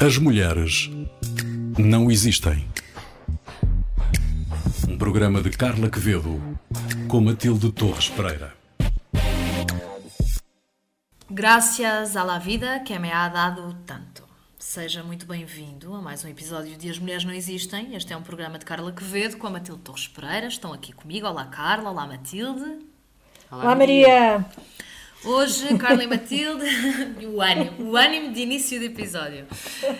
As mulheres não existem. Um programa de Carla Quevedo com Matilde Torres Pereira. Graças à la vida que me ha dado tanto. Seja muito bem-vindo a mais um episódio de As Mulheres Não Existem. Este é um programa de Carla Quevedo com a Matilde Torres Pereira. Estão aqui comigo. Olá, Carla. Olá, Matilde. Olá, Maria. Hoje, Carla e Matilde, o ânimo, o ânimo de início do episódio.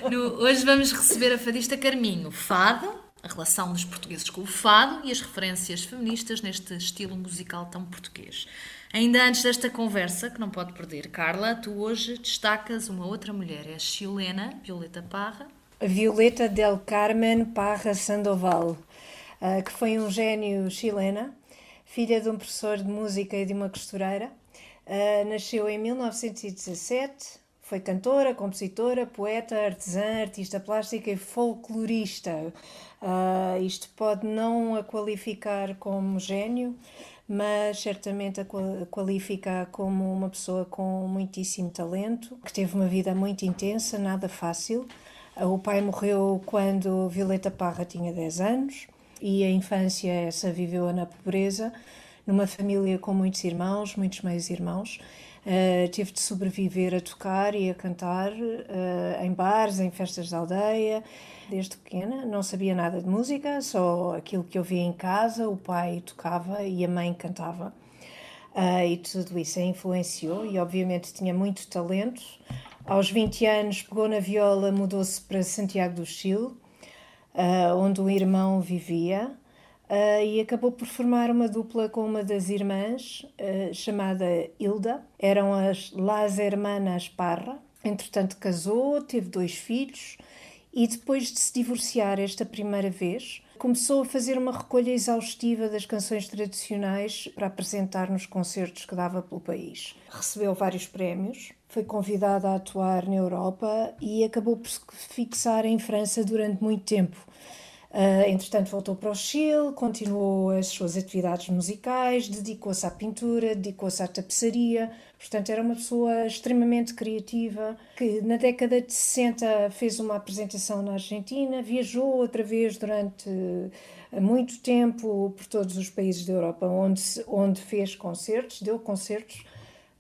No, hoje vamos receber a fadista Carminho, fado, a relação dos portugueses com o fado e as referências feministas neste estilo musical tão português. Ainda antes desta conversa, que não pode perder, Carla, tu hoje destacas uma outra mulher, é a chilena Violeta Parra. Violeta del Carmen Parra Sandoval, ah, que foi um gênio chilena, filha de um professor de música e de uma costureira Uh, nasceu em 1917, foi cantora, compositora, poeta, artesã, artista plástica e folclorista. Uh, isto pode não a qualificar como gênio, mas certamente a qualifica como uma pessoa com muitíssimo talento, que teve uma vida muito intensa, nada fácil. Uh, o pai morreu quando Violeta Parra tinha 10 anos e a infância essa viveu na pobreza numa família com muitos irmãos, muitos meios irmãos. Uh, tive de sobreviver a tocar e a cantar uh, em bares, em festas da aldeia, desde pequena. Não sabia nada de música, só aquilo que eu via em casa. O pai tocava e a mãe cantava. Uh, e tudo isso a influenciou e, obviamente, tinha muito talento. Aos 20 anos, pegou na viola, mudou-se para Santiago do Chile, onde o irmão vivia. Uh, e acabou por formar uma dupla com uma das irmãs, uh, chamada Hilda. Eram as Las Hermanas Parra. Entretanto, casou, teve dois filhos e depois de se divorciar esta primeira vez, começou a fazer uma recolha exaustiva das canções tradicionais para apresentar nos concertos que dava pelo país. Recebeu vários prémios, foi convidada a atuar na Europa e acabou por se fixar em França durante muito tempo Uh, entretanto, voltou para o Chile, continuou as suas atividades musicais, dedicou-se à pintura, dedicou-se à tapeçaria. Portanto, era uma pessoa extremamente criativa que, na década de 60, fez uma apresentação na Argentina, viajou outra vez durante ah, muito tempo por todos os países da Europa, onde, onde fez concertos, deu concertos,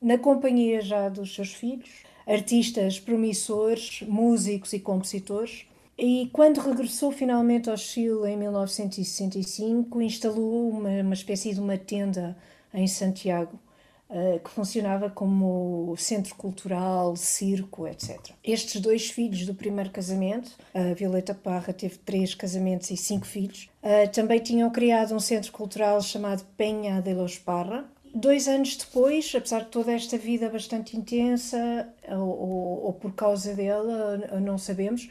na companhia já dos seus filhos, artistas promissores, músicos e compositores. E quando regressou finalmente ao Chile em 1965, instalou uma, uma espécie de uma tenda em Santiago, uh, que funcionava como centro cultural, circo, etc. Estes dois filhos do primeiro casamento, a Violeta Parra teve três casamentos e cinco filhos, uh, também tinham criado um centro cultural chamado Penha de los Parra, Dois anos depois, apesar de toda esta vida bastante intensa, ou, ou, ou por causa dela, não sabemos,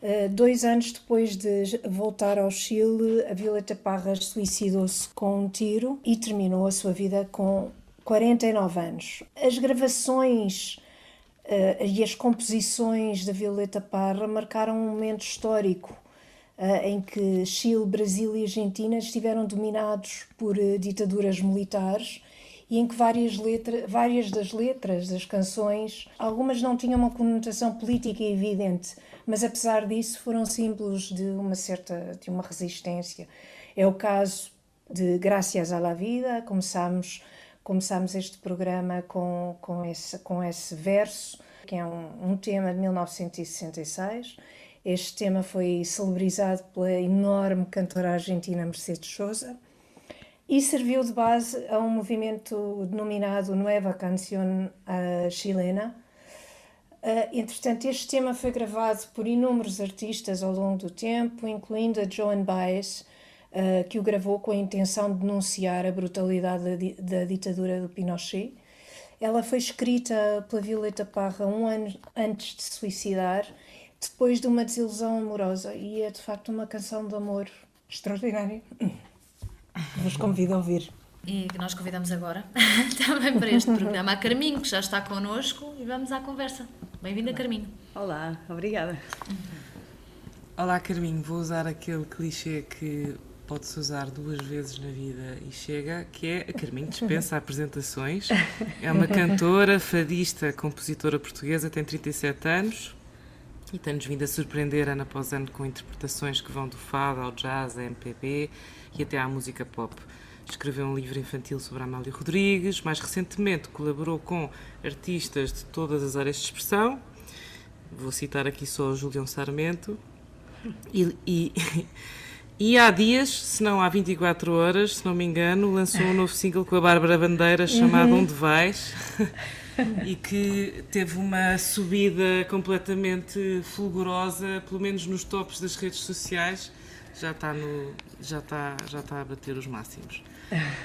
eh, dois anos depois de voltar ao Chile, a Violeta Parras suicidou-se com um tiro e terminou a sua vida com 49 anos. As gravações uh, e as composições da Violeta Parra marcaram um momento histórico uh, em que Chile, Brasil e Argentina estiveram dominados por ditaduras militares e em que várias, letra, várias das letras das canções, algumas não tinham uma conotação política evidente, mas apesar disso foram símbolos de uma certa de uma resistência. É o caso de Gracias a la Vida, começamos começamos este programa com, com, esse, com esse verso, que é um, um tema de 1966. Este tema foi celebrizado pela enorme cantora argentina Mercedes Sosa e serviu de base a um movimento denominado Nueva Canción uh, Chilena. Uh, entretanto, este tema foi gravado por inúmeros artistas ao longo do tempo, incluindo a Joan Baez, uh, que o gravou com a intenção de denunciar a brutalidade da, da ditadura do Pinochet. Ela foi escrita pela Violeta Parra um ano antes de se suicidar, depois de uma desilusão amorosa, e é de facto uma canção de amor extraordinária vos convido a ouvir. E que nós convidamos agora também para este programa a Carminho, que já está connosco, e vamos à conversa. Bem-vinda, Carminho. Olá, obrigada. Olá, Carminho. Vou usar aquele clichê que pode-se usar duas vezes na vida e chega, que é a Carminho dispensa apresentações. É uma cantora, fadista, compositora portuguesa, tem 37 anos, e tem-nos vindo a surpreender ano após ano com interpretações que vão do fado ao jazz, à MPB e até à música pop. Escreveu um livro infantil sobre Amália Rodrigues, mais recentemente colaborou com artistas de todas as áreas de expressão, vou citar aqui só o Julião Sarmento, e, e, e, há dias, se não há 24 horas, se não me engano, lançou um novo single com a Bárbara Bandeira chamado uhum. Onde Vais? e que teve uma subida completamente fulgurosa, pelo menos nos tops das redes sociais, já está, no, já está, já está a bater os máximos.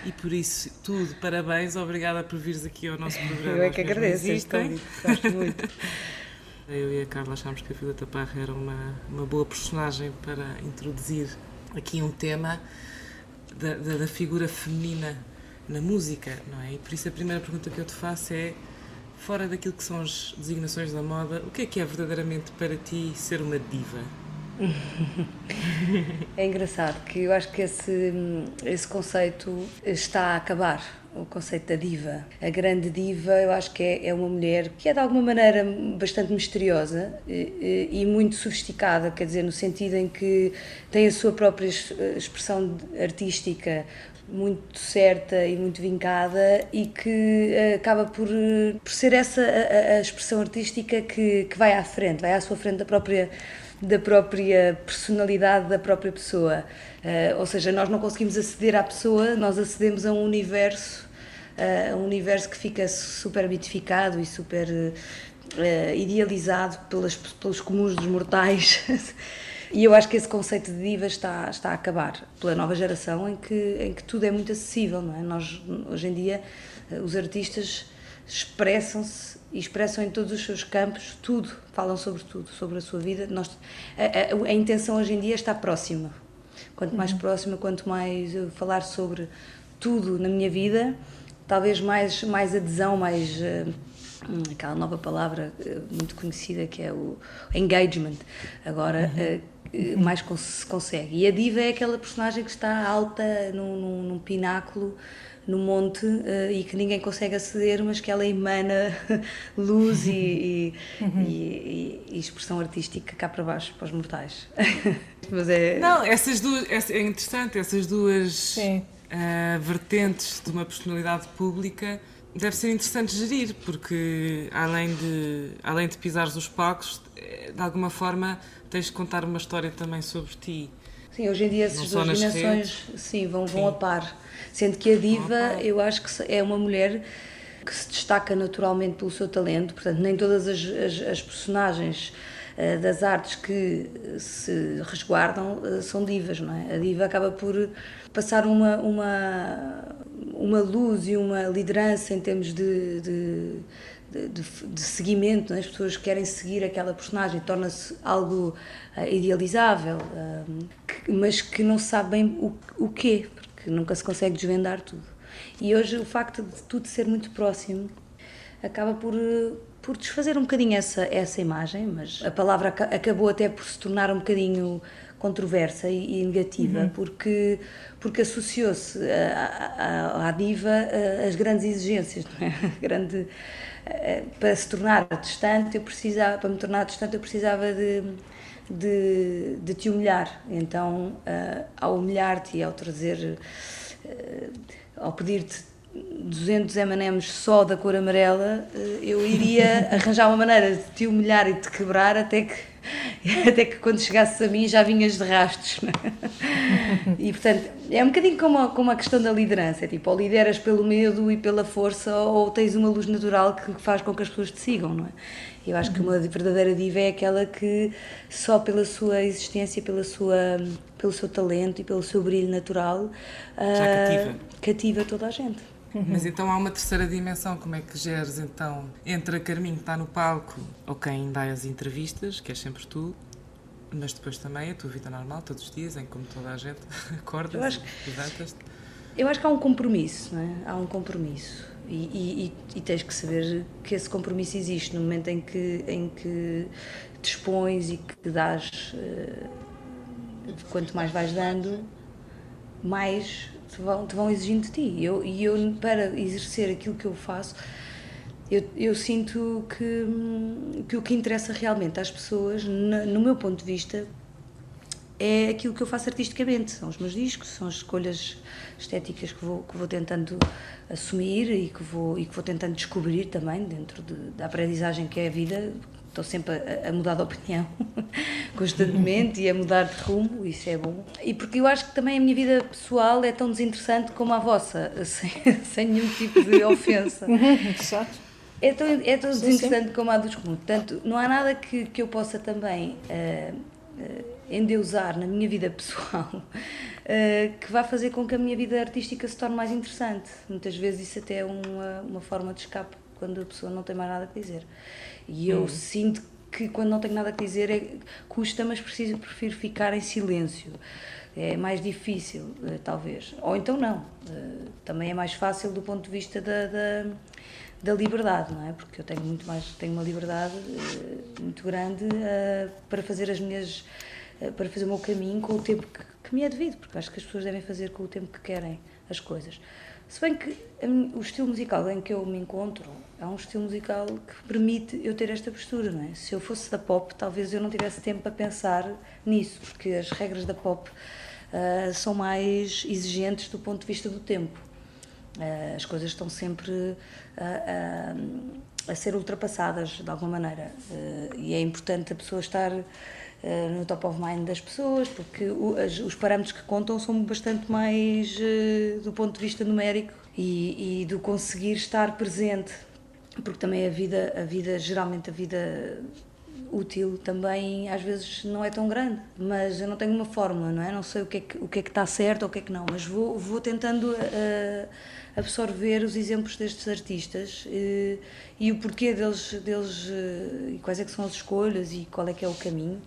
E por isso, tudo, parabéns, obrigada por vires aqui ao nosso programa. Eu é que agradeço, existem. gosto muito. Eu e a Carla achámos que a Violeta Parra era uma, uma boa personagem para introduzir aqui um tema da, da, da figura feminina na música, não é? E por isso a primeira pergunta que eu te faço é fora daquilo que são as designações da moda, o que é que é verdadeiramente para ti ser uma diva? É engraçado que eu acho que esse, esse conceito está a acabar. O conceito da diva. A grande diva, eu acho que é, é uma mulher que é de alguma maneira bastante misteriosa e, e, muito sofisticada, quer dizer, no sentido em que tem a sua própria expressão artística, muito certa e muito vincada e que uh, acaba por, por ser essa a, a, expressão artística que, que vai à frente, vai à sua frente da própria da própria personalidade da própria pessoa. Uh, ou seja, nós não conseguimos aceder à pessoa, nós acedemos a um universo, uh, um universo que fica super mitificado e super uh, idealizado pelas, pelos comuns dos mortais. E eu acho que esse conceito de diva está, está a acabar pela nova geração em que, em que tudo é muito acessível, não é? Nós, hoje em dia, eh, os artistas expressam-se e expressam em todos os seus campos tudo, falam sobre tudo, sobre a sua vida. Nós, a, a, a intenção hoje em dia está próxima. Quanto mais uhum. próxima, quanto mais eu falar sobre tudo na minha vida, talvez mais, mais adesão, mais. Uh, aquela nova palavra uh, muito conhecida que é o engagement. Agora, uhum. uh, mais se consegue. E a diva é aquela personagem que está alta num, num, num pináculo no monte uh, e que ninguém consegue aceder, mas que ela emana luz e, e, uhum. e, e, expressão artística cá para baixo, para os mortais. mas é... Não, essas duas, é interessante, essas duas uh, vertentes de uma personalidade pública deve ser interessante gerir, porque além de, além de pisares os palcos, eh, de alguma forma tens de contar uma história também sobre ti. Sim, hoje em dia essas duas dimensões sim, vão, vão a par. Sendo que a diva, eu acho que é uma mulher que se destaca naturalmente pelo seu talento, portanto, nem todas as, as, as personagens uh, das artes que se resguardam uh, são divas, não é? A diva acaba por passar uma, uma, uma luz e uma liderança em termos de, de de, de, seguimento, né? as pessoas querem seguir aquela personagem, torna-se algo uh, idealizável, uh, que, mas que não se sabe bem o, o quê, porque nunca se consegue desvendar tudo. E hoje o facto de tudo ser muito próximo acaba por, por desfazer um bocadinho essa, essa imagem, mas a palavra acabou até por se tornar um bocadinho controversa e, e negativa, uhum. porque, porque associou-se à, diva as grandes exigências, não é? Grande, eh, para se tornar distante, eu precisava, para me tornar distante, eu precisava de, de, de te humilhar. Então, ao humilhar-te e ao trazer, uh, ao pedir-te 200 M&M's só da cor amarela, uh, eu iria arranjar uma maneira de te humilhar e de te quebrar até que até que quando chegasses a mim já vinhas de rastos. É? E portanto, é um bocadinho como a, como a questão da liderança: é tipo, ou lideras pelo medo e pela força, ou tens uma luz natural que faz com que as pessoas te sigam, não é? Eu acho que uma verdadeira diva é aquela que só pela sua existência, pela sua, pelo seu talento e pelo seu brilho natural já cativa. Ah, cativa toda a gente. Mas então há uma terceira dimensão, como é que geres então entre a Carminho que está no palco ou quem dá as entrevistas, que é sempre tu, mas depois também a tua vida normal, todos os dias, em como toda a gente acorda eu acho, levantas Eu acho que há um compromisso, não é? Há um compromisso. E, e, e, tens que saber que esse compromisso existe no momento em que, em que dispões e que dás. Uh, quanto mais vais dando, mais te vão, te vão exigindo de ti. Eu, e eu, para exercer aquilo que eu faço, eu, eu sinto que, que o que interessa realmente às pessoas, no meu ponto de vista, é aquilo que eu faço artisticamente. São os meus discos, são as escolhas estéticas que vou, que vou tentando assumir e que vou, e que vou tentando descobrir também dentro de, da aprendizagem que é a vida. Estou sempre a, a mudar de opinião constantemente e a mudar de rumo, isso é bom. E porque eu acho que também a minha vida pessoal é tão desinteressante como a vossa, sem, sem nenhum tipo de ofensa. Exato. É tão, é tão desinteressante como a dos comuns. Portanto, não há nada que, que eu possa também. Uh, uh, endeusar na minha vida pessoal uh, que vai fazer com que a minha vida artística se torne mais interessante. Muitas vezes isso até é uma, uma forma de escape quando a pessoa não tem mais nada a dizer. E eu hum. sinto que quando não tenho nada a dizer é, custa, mas preciso, prefiro ficar em silêncio. É mais difícil, uh, talvez. Ou então não. Uh, também é mais fácil do ponto de vista da, da da liberdade, não é? Porque eu tenho muito mais, tenho uma liberdade uh, muito grande para fazer as minhas eh, para fazer o meu caminho com o tempo que, que, me é devido, porque acho que as pessoas devem fazer com o tempo que querem as coisas. Se bem que o estilo musical em que eu me encontro é um estilo musical que permite eu ter esta postura, não é? Se eu fosse da pop, talvez eu não tivesse tempo para pensar nisso, porque as regras da pop uh, são mais exigentes do ponto de vista do tempo. Uh, as coisas estão sempre uh, a ser ultrapassadas de alguma maneira e é importante a pessoa estar no top of mind das pessoas, porque o, as, os parâmetros que contam são bastante mais uh, do ponto de vista numérico e, e, do conseguir estar presente, porque também a vida, a vida geralmente a vida útil também às vezes não é tão grande, mas eu não tenho uma fórmula, não é? Não sei o que é que, o que, é que está certo ou o que é que não, mas vou, vou tentando uh, absorver os exemplos destes artistas uh, e o porquê deles, deles uh, e quais é que são as escolhas e qual é que é o caminho.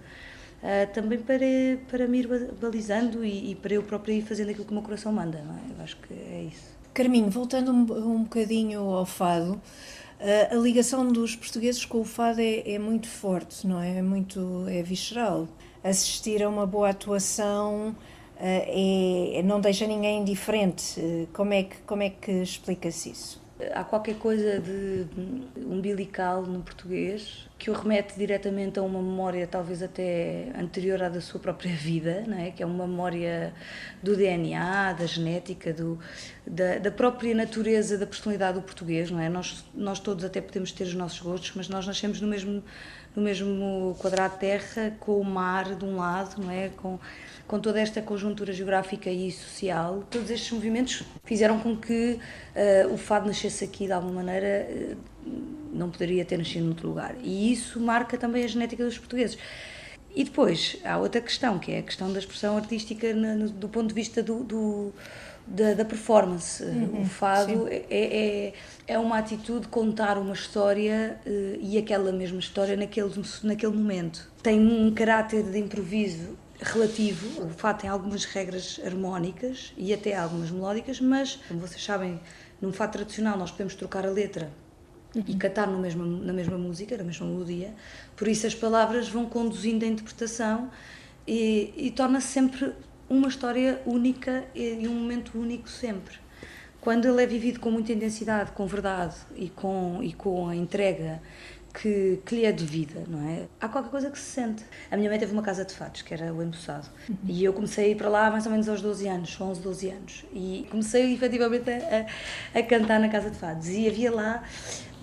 Também para, para me ir balizando e, e, para eu própria ir fazendo aquilo que o meu coração manda, não é? Eu acho que é isso. Carminho, voltando um, um bocadinho ao fado, a ligação dos portugueses com o fado é, é, muito forte, não é? É muito é visceral. Assistir a uma boa atuação uh, é, não deixa ninguém indiferente. como, é que, como é que explica-se isso? Há qualquer coisa de umbilical no português que o remete diretamente a uma memória talvez até anterior à da sua própria vida, não é? que é uma memória do DNA, da genética, do, da, da própria natureza da personalidade do português. Não é? nós, nós todos até podemos ter os nossos gostos, mas nós nascemos no mesmo, no mesmo quadrado de terra, com o mar de um lado, não é? com com toda esta conjuntura geográfica e social, todos estes movimentos fizeram com que uh, o fado nascesse aqui de alguma maneira, uh, não poderia ter nascido noutro lugar. E isso marca também a genética dos portugueses. E depois há outra questão, que é a questão da expressão artística no, do ponto de vista do, do da, da, performance. Uhum, o fado é, é, é, uma atitude contar uma história uh, e aquela mesma história naquele, naquele momento. Tem um caráter de improviso relativo. O fado tem algumas regras harmónicas e até algumas melódicas, mas, como vocês sabem, num fado tradicional nós podemos trocar a letra uhum. e cantar no mesmo, na mesma música, na mesma melodia, por isso as palavras vão conduzindo a interpretação e, e torna-se sempre uma história única e um momento único sempre. Quando ele é vivido com muita intensidade, com verdade e com, e com a entrega que, que lhe é devida, não é? Há qualquer coisa que se sente. A minha mãe teve uma casa de fatos, que era o Embuçado, uhum. e eu comecei a ir para lá mais ou menos aos 12 anos, 11, 12 anos, e comecei efetivamente a, a, cantar na casa de fados. E havia lá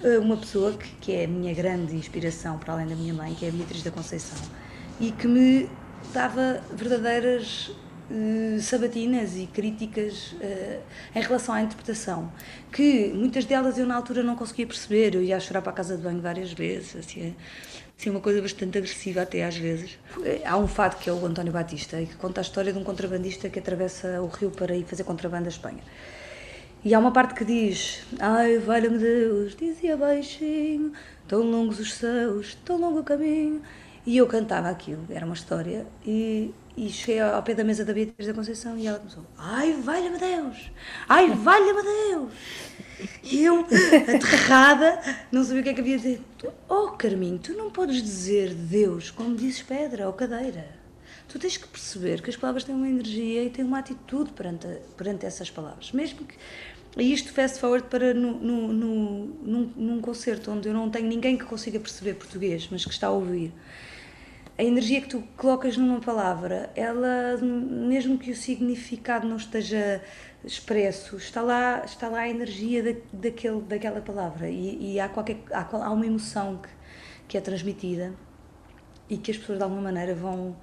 eh, uma pessoa que, que é a minha grande inspiração, para além da minha mãe, que é a Beatriz da Conceição, e que me dava verdadeiras uh, sabatinas e críticas uh, em relação à interpretação, que muitas delas eu na altura não conseguia perceber, eu ia chorar para a casa de banho várias vezes, assim, assim uma coisa bastante agressiva até às vezes. Há um fado que é o António Batista, que conta a história de um contrabandista que atravessa o rio para ir fazer contrabando à Espanha. E há uma parte que diz: Ai, valha-me Deus, dizia baixinho, tão longos os céus, tão longo o caminho. E eu cantava aquilo, era uma história, e e cheguei ao pé da mesa da Beatriz da Conceição e ela começou: Ai, valha-me Deus! Ai, valha-me Deus! E eu, aterrada, não sabia o que é que havia de dizer. Oh, Carminho, tu não podes dizer Deus como dizes pedra ou cadeira. Tu tens que perceber que as palavras têm uma energia e têm uma atitude perante, perante essas palavras. Mesmo que E isto fast forward para no, no, no, num, num concerto onde eu não tenho ninguém que consiga perceber português, mas que está a ouvir. A energia que tu colocas numa palavra, ela, mesmo que o significado não esteja expresso, está lá, está lá a energia da, daquele, daquela palavra e, e há, qualquer, há, há uma emoção que, que é transmitida e que as pessoas de alguma maneira vão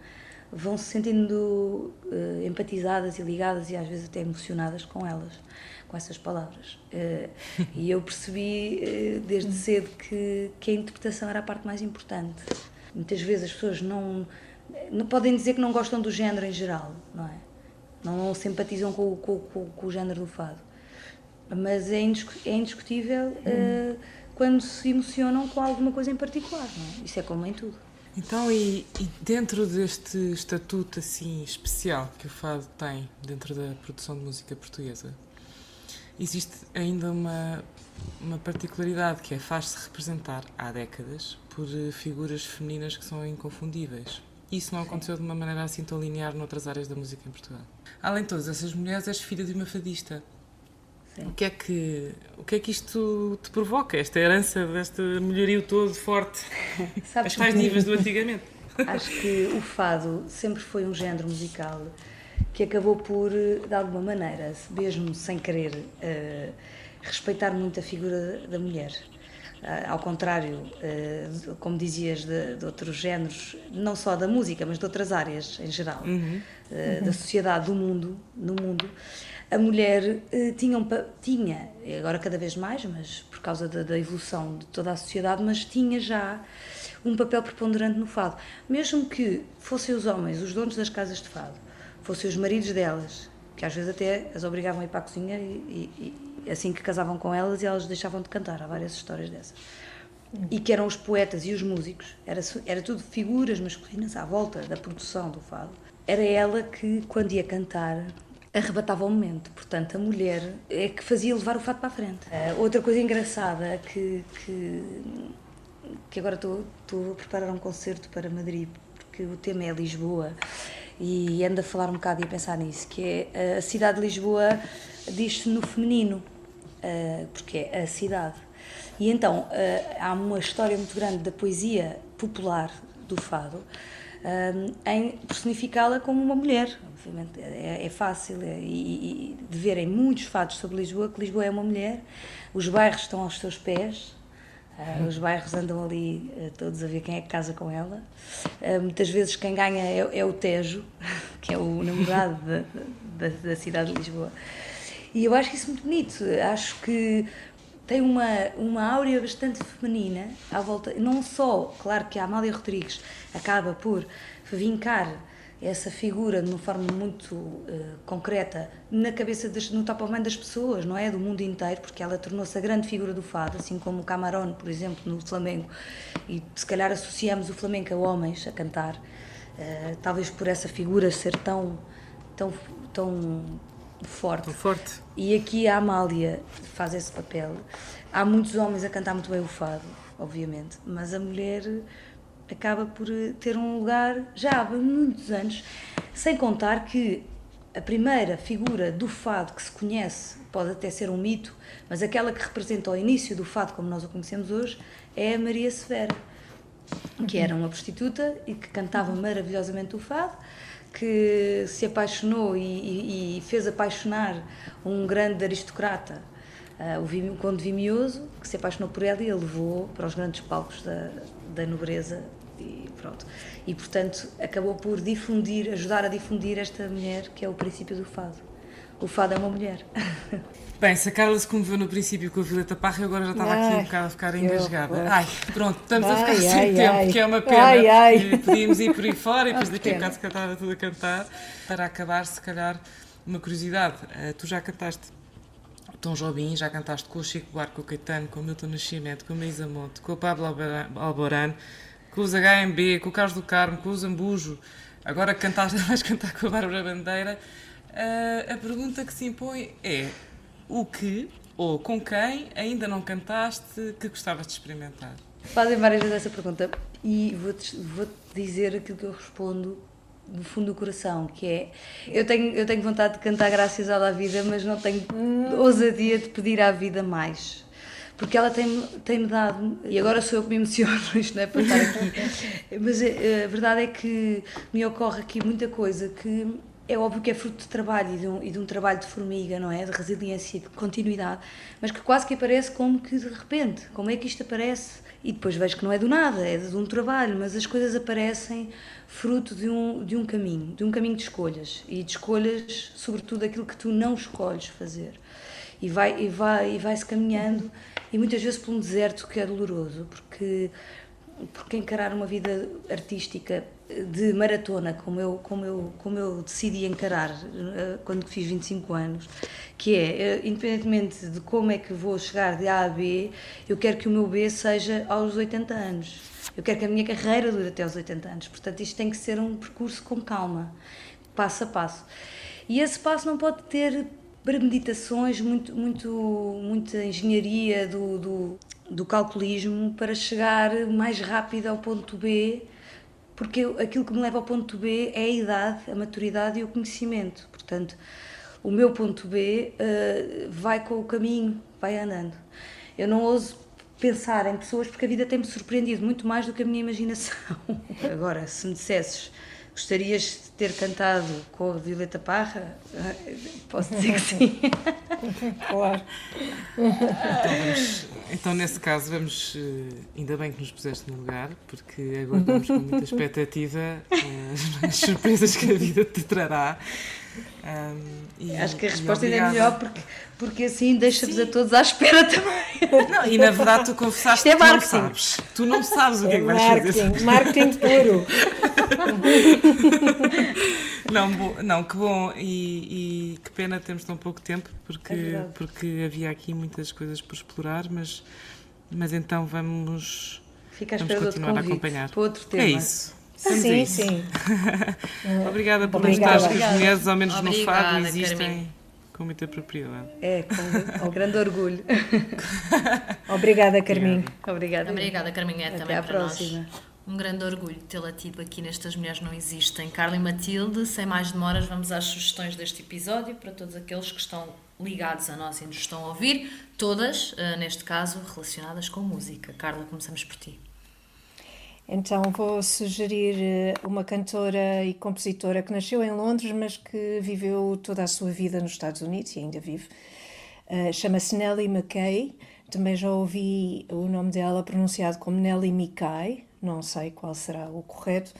vão se sentindo uh, empatizadas e ligadas e às vezes até emocionadas com elas, com essas palavras. Uh, e eu percebi uh, desde cedo que, que a interpretação era a parte mais importante. Muitas vezes as pessoas não, não podem dizer que não gostam do género em geral, não é? Não simpatizam com, com, com, com o género do fado. Mas é, é indiscutível quando se emocionam com alguma coisa em particular, não é? Isso é como em tudo. Então, e, e, dentro deste estatuto assim especial que o fado tem dentro da produção de música portuguesa, existe ainda uma, uma particularidade que é faz-se representar há décadas por eh, figuras femininas que são inconfundíveis. Isso não aconteceu de uma maneira assim tão linear noutras áreas da música em Portugal. Além de todas essas mulheres, és filha de uma fadista. Sim. O que, é que, o que é que isto te provoca, esta herança deste melhorio todo forte? Sabes As tais divas do antigamente. Acho que o fado sempre foi um género musical que acabou por, de alguma maneira, mesmo sem querer, uh, respeitar muito a figura da mulher. Uh, ao contrário, uh, como dizias, de, de, outros géneros, não só da música, mas de outras áreas em geral, uhum. Uhum. da sociedade, do mundo, no mundo a mulher tinha, um, tinha, agora cada vez mais, mas por causa da, da, evolução de toda a sociedade, mas tinha já um papel preponderante no fado. Mesmo que fossem os homens os donos das casas de fado, fossem os maridos delas, que às vezes até as obrigavam a ir para a cozinha e, e, e assim que casavam com elas e elas deixavam de cantar. Há várias histórias dessas. E que eram os poetas e os músicos, era, era tudo figuras masculinas à volta da produção do fado. Era ela que, quando ia cantar, arrebatava o momento. Portanto, a mulher é que fazia levar o fato para a frente. Uh, outra coisa engraçada que, que, que agora estou, estou a preparar um concerto para Madrid, porque o tema é Lisboa, e ando a falar um bocado e a pensar nisso, que é a cidade de Lisboa diz-se no feminino, uh, porque é a cidade. E então, uh, há uma história muito grande da poesia popular do fado, em personificá-la como uma mulher, obviamente é, é fácil é, e, de verem muitos fatos sobre Lisboa que Lisboa é uma mulher, os bairros estão aos seus pés, uh, os bairros andam ali uh, todos a ver quem é que casa com ela. Uh, muitas vezes quem ganha é, é, o Tejo, que é o namorado da, da, da, cidade de Lisboa. E eu acho isso muito bonito, acho que tem uma, uma áurea bastante feminina à volta, não só, claro que a Amália Rodrigues acaba por vincar essa figura de uma forma muito uh, concreta na cabeça, das, no top of mind das pessoas, não é? Do mundo inteiro, porque ela tornou-se a grande figura do fado, assim como o Camarón, por exemplo, no Flamengo, e se calhar associamos o Flamengo a homens a cantar, uh, talvez por essa figura ser tão, tão, tão forte. Tão forte. E aqui a Amália faz esse papel. Há muitos homens a cantar muito bem o fado, obviamente, mas a mulher acaba por eh, ter um lugar já há muitos anos, sem contar que a primeira figura do fado que se conhece, pode até ser um mito, mas aquela que representa o início do fado como nós o conhecemos hoje, é a Maria Severa, que era uma prostituta e que cantava maravilhosamente o fado, que se apaixonou e, e, e fez apaixonar um grande aristocrata, uh, o Conde Vimioso, que se apaixonou por ela e a levou para os grandes palcos da, da nobreza e pronto. E portanto acabou por difundir, ajudar a difundir esta mulher que é o princípio do fado. O fado é uma mulher. Bem, se a Carla se comoveu no princípio com a Violeta Parra, eu agora já estava ai, aqui um bocado a ficar engasgada. Ai, pronto, estamos ai, a ficar sem ai, tempo, que é uma pena, ai, podíamos ir por aí fora e depois daqui a bocado se cantava tudo a cantar. Para acabar, se calhar, uma curiosidade. Uh, tu já cantaste Tom Jobim, já cantaste com o Chico Buarque, com o Caetano, com o Milton Nascimento, com o Meisa Monte, com o Pablo Alborán com os HMB, com o Carlos do Carmo, com o Zambujo, agora cantaste, vais cantar com a Bárbara Bandeira, uh, a pergunta que se impõe é o que ou com quem ainda não cantaste que gostavas de experimentar? Fazem várias vezes essa pergunta e vou-te vou dizer aquilo que eu respondo do fundo do coração, que é eu tenho, eu tenho vontade de cantar graças à vida, mas não tenho ousadia de pedir à vida mais. Porque ela tem-me tem dado, e agora sou eu que me emociono, isto não é para estar aqui, mas a, eh, a verdade é que me ocorre aqui muita coisa que é óbvio que é fruto de trabalho e de, um, e de um trabalho de formiga, não é? De resiliência e de continuidade, mas que quase que aparece como que de repente, como é que isto aparece? E depois vejo que não é do nada, é de um trabalho, mas as coisas aparecem fruto de um, de um caminho, de um caminho de escolhas. E de escolhas, sobretudo, aquilo que tu não escolhes fazer. E vai e vai e vai-se caminhando, e muitas vezes por um deserto que é doloroso, porque, porque encarar uma vida artística de maratona, como eu, como eu, como eu decidi encarar uh, quando fiz 25 anos, que é, uh, independentemente de como é que vou chegar de A a B, eu quero que o meu B seja aos 80 anos. Eu quero que a minha carreira dure até aos 80 anos. Portanto, isto tem que ser um percurso com calma, passo a passo. E esse passo não pode ter premeditações, muito, muito, muita engenharia do, do, do calculismo para chegar mais rápido ao ponto B porque aquilo que me leva ao ponto B é a idade, a maturidade e o conhecimento. Portanto, o meu ponto B uh, vai com o caminho, vai andando. Eu não ouso pensar em pessoas porque a vida tem-me surpreendido muito mais do que a minha imaginação. Agora, se me dissesses gostarias de ter cantado com a Violeta Parra, posso dizer que sim. claro. Então, vamos, então, nesse caso, vamos. Eh, ainda bem que nos puseste no lugar, porque aguardamos com muita expectativa eh, as surpresas que a vida te trará. Um, e, Acho que a resposta ainda é melhor porque, porque assim deixa-vos a todos à espera também. Não, e na verdade tu confessaste é que não sabes. Tu não sabes o que é, é que vais fazer. Marketing puro. não, não, que bom e, e, que pena termos tão pouco tempo porque, é porque havia aqui muitas coisas por explorar, mas, mas então vamos, vamos continuar a acompanhar. Para outro tema. É isso. Sim, sim. Obrigada por Obrigada. mostrar que as mulheres, ao menos Obrigada, no fado, existem com muita propriedade. É, com, com grande orgulho. Obrigada, Carminho. Obrigada. Obrigada, Carminho. É Até também à para próxima. nós um grande orgulho tê-la tido aqui nestas Mulheres Não Existem. Carla e Matilde, sem mais demoras, vamos às sugestões deste episódio para todos aqueles que estão ligados a nós e nos estão a ouvir, todas, eh, neste caso, relacionadas com música. Carla, começamos por ti. Então vou sugerir eh, uma cantora e compositora que nasceu em Londres, mas que viveu toda a sua vida nos Estados Unidos e ainda vive. Uh, Chama-se Nellie McKay. Também já ouvi o nome dela pronunciado como Nellie Mikay, não sei qual será o correto.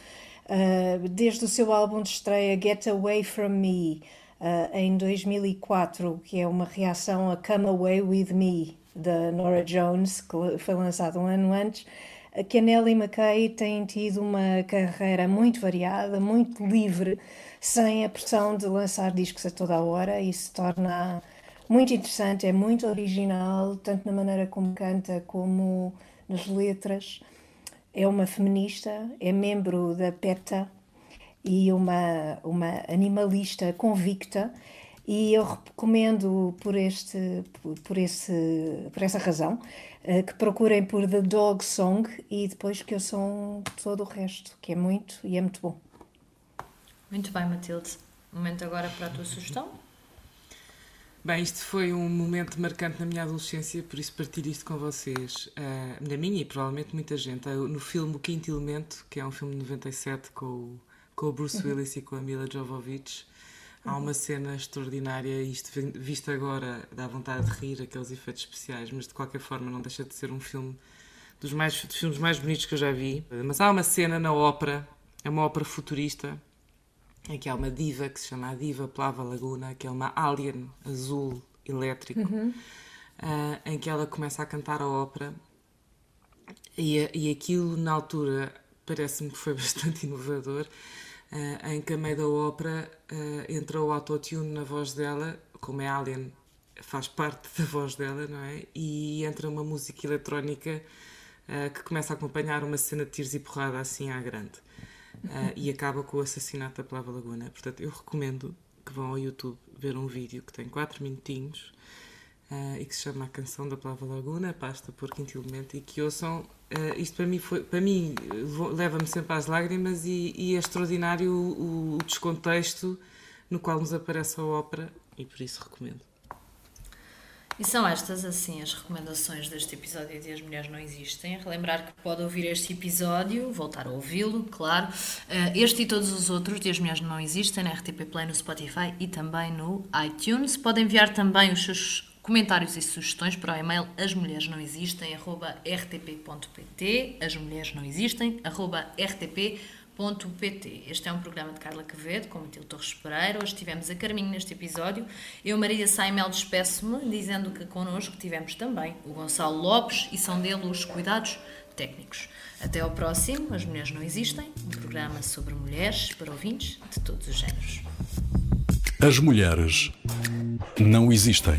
Uh, desde o seu álbum de estreia Get Away From Me, uh, em 2004, que é uma reação a Come Away With Me, da Nora Jones, que foi lançado um ano antes, que a Nellie McKay tem tido uma carreira muito variada, muito livre, sem a pressão de lançar discos a toda a hora se torna muito interessante, é muito original, tanto na maneira como canta como nas letras. É uma feminista, é membro da PETA e uma, uma animalista convicta e eu recomendo por este por esse por essa razão eh, que procurem por The Dog Song e depois que eu sou todo o resto, que é muito e é muito bom. Muito bem, Matilde. Momento agora para a tua sugestão. Bem, isto foi um momento marcante na minha adolescência, por isso partilho isto com vocês. Uh, na minha e provavelmente muita gente. Uh, no filme O Quinto Elemento, que é um filme de 97 com o, com o Bruce uhum. Willis e com a Mila Jovovich, Há uma cena extraordinária, isto visto agora dá vontade de rir, aqueles efeitos especiais, mas de qualquer forma não deixa de ser um filme dos, mais, dos filmes mais bonitos que eu já vi. Mas há uma cena na ópera, é uma ópera futurista, em que há uma diva que se chama a Diva Plava Laguna, que é uma alien azul elétrico, uhum. uh, em que ela começa a cantar a ópera e, e aquilo na altura parece-me que foi bastante inovador uh, em que a meio da ópera uh, entra o autotune na voz dela, como é Alien, faz parte da voz dela, não é? E entra uma música eletrónica uh, que começa a acompanhar uma cena de tiros e porrada assim à grande. Uh, e acaba com o assassinato da Plava Laguna. Portanto, eu recomendo que vão ao YouTube ver um vídeo que tem 4 minutinhos uh, e que se chama A Canção da Plava Laguna, pasta por quinto elemento, e que ouçam Uh, isto para mim, foi, para mim leva-me sempre às lágrimas e, e é extraordinário o, o, descontexto no qual nos aparece a ópera e por isso recomendo. E são estas, assim, as recomendações deste episódio de As Mulheres Não Existem. Relembrar que pode ouvir este episódio, voltar a ouvi-lo, claro. Uh, este e todos os outros de As Mulheres Não Existem na RTP Play, no Spotify e também no iTunes. Podem enviar também os seus comentários e sugestões para o e-mail asmulheresnãoexistem.rtp.pt asmulheresnãoexistem.rtp.pt Este é um programa de Carla Quevedo, com Matilde Torres Pereira. Hoje tivemos a Carminho neste episódio. Eu, Maria Saimel, despeço-me, dizendo que connosco tivemos também o Gonçalo Lopes e são dele os cuidados técnicos. Até ao próximo, As Mulheres Não Existem, um programa sobre mulheres para ouvintes de todos os géneros. As mulheres não existem.